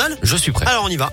journal Je suis prêt. Alors on y va.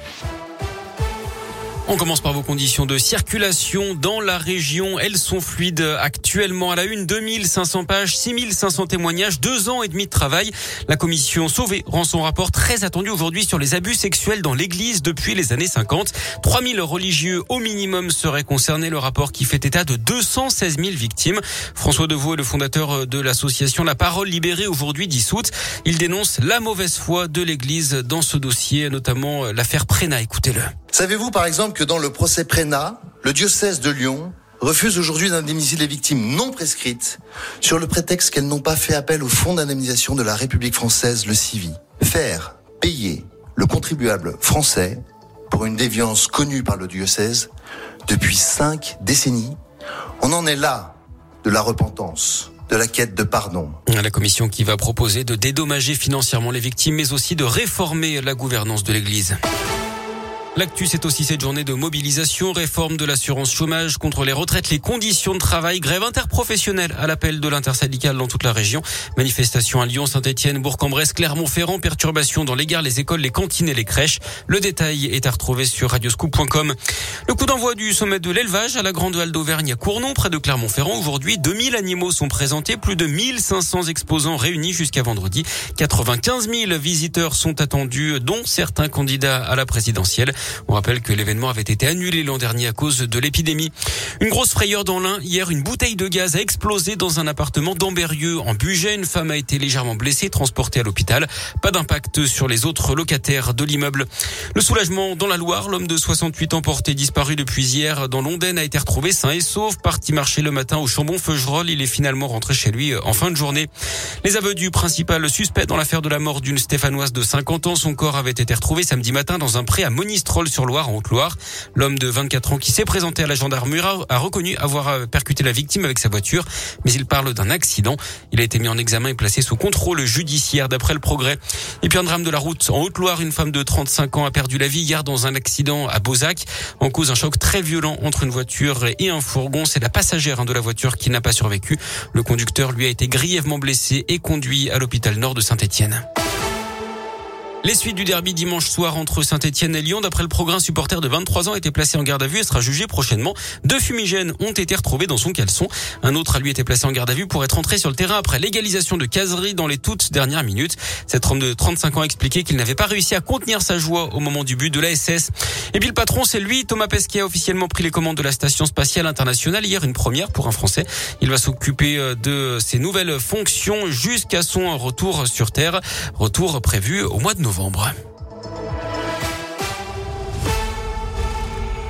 On commence par vos conditions de circulation dans la région. Elles sont fluides actuellement à la une. 2500 pages, 6500 témoignages, deux ans et demi de travail. La commission Sauvé rend son rapport très attendu aujourd'hui sur les abus sexuels dans l'église depuis les années 50. 3000 religieux au minimum seraient concernés. Le rapport qui fait état de 216 000 victimes. François Deveau est le fondateur de l'association La Parole Libérée aujourd'hui dissoute. Il dénonce la mauvaise foi de l'église dans ce dossier, notamment l'affaire Préna. Écoutez-le. Savez-vous par exemple que dans le procès Prénat, le diocèse de Lyon refuse aujourd'hui d'indemniser les victimes non prescrites sur le prétexte qu'elles n'ont pas fait appel au fonds d'indemnisation de la République française, le CIVI. Faire payer le contribuable français pour une déviance connue par le diocèse depuis cinq décennies, on en est là de la repentance de la quête de pardon. La commission qui va proposer de dédommager financièrement les victimes, mais aussi de réformer la gouvernance de l'Église. L'actu, c'est aussi cette journée de mobilisation, réforme de l'assurance chômage contre les retraites, les conditions de travail, grève interprofessionnelle à l'appel de l'intersyndicale dans toute la région. Manifestation à Lyon, Saint-Etienne, Bourg-en-Bresse, Clermont-Ferrand, perturbations dans les gares, les écoles, les cantines et les crèches. Le détail est à retrouver sur radioscoop.com. Le coup d'envoi du sommet de l'élevage à la Grande Halle d'Auvergne à Cournon, près de Clermont-Ferrand. Aujourd'hui, 2000 animaux sont présentés, plus de 1500 exposants réunis jusqu'à vendredi. 95 000 visiteurs sont attendus, dont certains candidats à la présidentielle. On rappelle que l'événement avait été annulé l'an dernier à cause de l'épidémie. Une grosse frayeur dans l'Ain. Hier, une bouteille de gaz a explosé dans un appartement d'Amberieux en Bugey. Une femme a été légèrement blessée, transportée à l'hôpital. Pas d'impact sur les autres locataires de l'immeuble. Le soulagement dans la Loire. L'homme de 68 ans porté disparu depuis hier dans l'Ondaine a été retrouvé sain et sauf. Parti marcher le matin au Chambon-Feugerolles. Il est finalement rentré chez lui en fin de journée. Les aveux du principal suspect dans l'affaire de la mort d'une Stéphanoise de 50 ans. Son corps avait été retrouvé samedi matin dans un pré à Monistrol sur Loire, en Haute-Loire. L'homme de 24 ans qui s'est présenté à la gendarmerie a reconnu avoir euh, percuté la victime avec sa voiture, mais il parle d'un accident. Il a été mis en examen et placé sous contrôle judiciaire d'après le progrès. Et puis un drame de la route en Haute-Loire, une femme de 35 ans a perdu la vie hier dans un accident à Beauzac. En cause un choc très violent entre une voiture et un fourgon. C'est la passagère hein, de la voiture qui n'a pas survécu. Le conducteur lui a été grièvement blessé et conduit à l'hôpital nord de Saint-Étienne. Les suites du derby dimanche soir entre Saint-Etienne et Lyon, d'après le programme supporter de 23 ans, a été placé en garde à vue et sera jugé prochainement. Deux fumigènes ont été retrouvés dans son caleçon. Un autre a lui été placé en garde à vue pour être entré sur le terrain après l'égalisation de caserie dans les toutes dernières minutes. Cet homme de 35 ans a expliqué qu'il n'avait pas réussi à contenir sa joie au moment du but de la SS. Et puis le patron, c'est lui, Thomas Pesquet, a officiellement pris les commandes de la station spatiale internationale. Hier, une première pour un Français. Il va s'occuper euh, de ses nouvelles fonctions jusqu'à son retour sur Terre. Retour prévu au mois de novembre.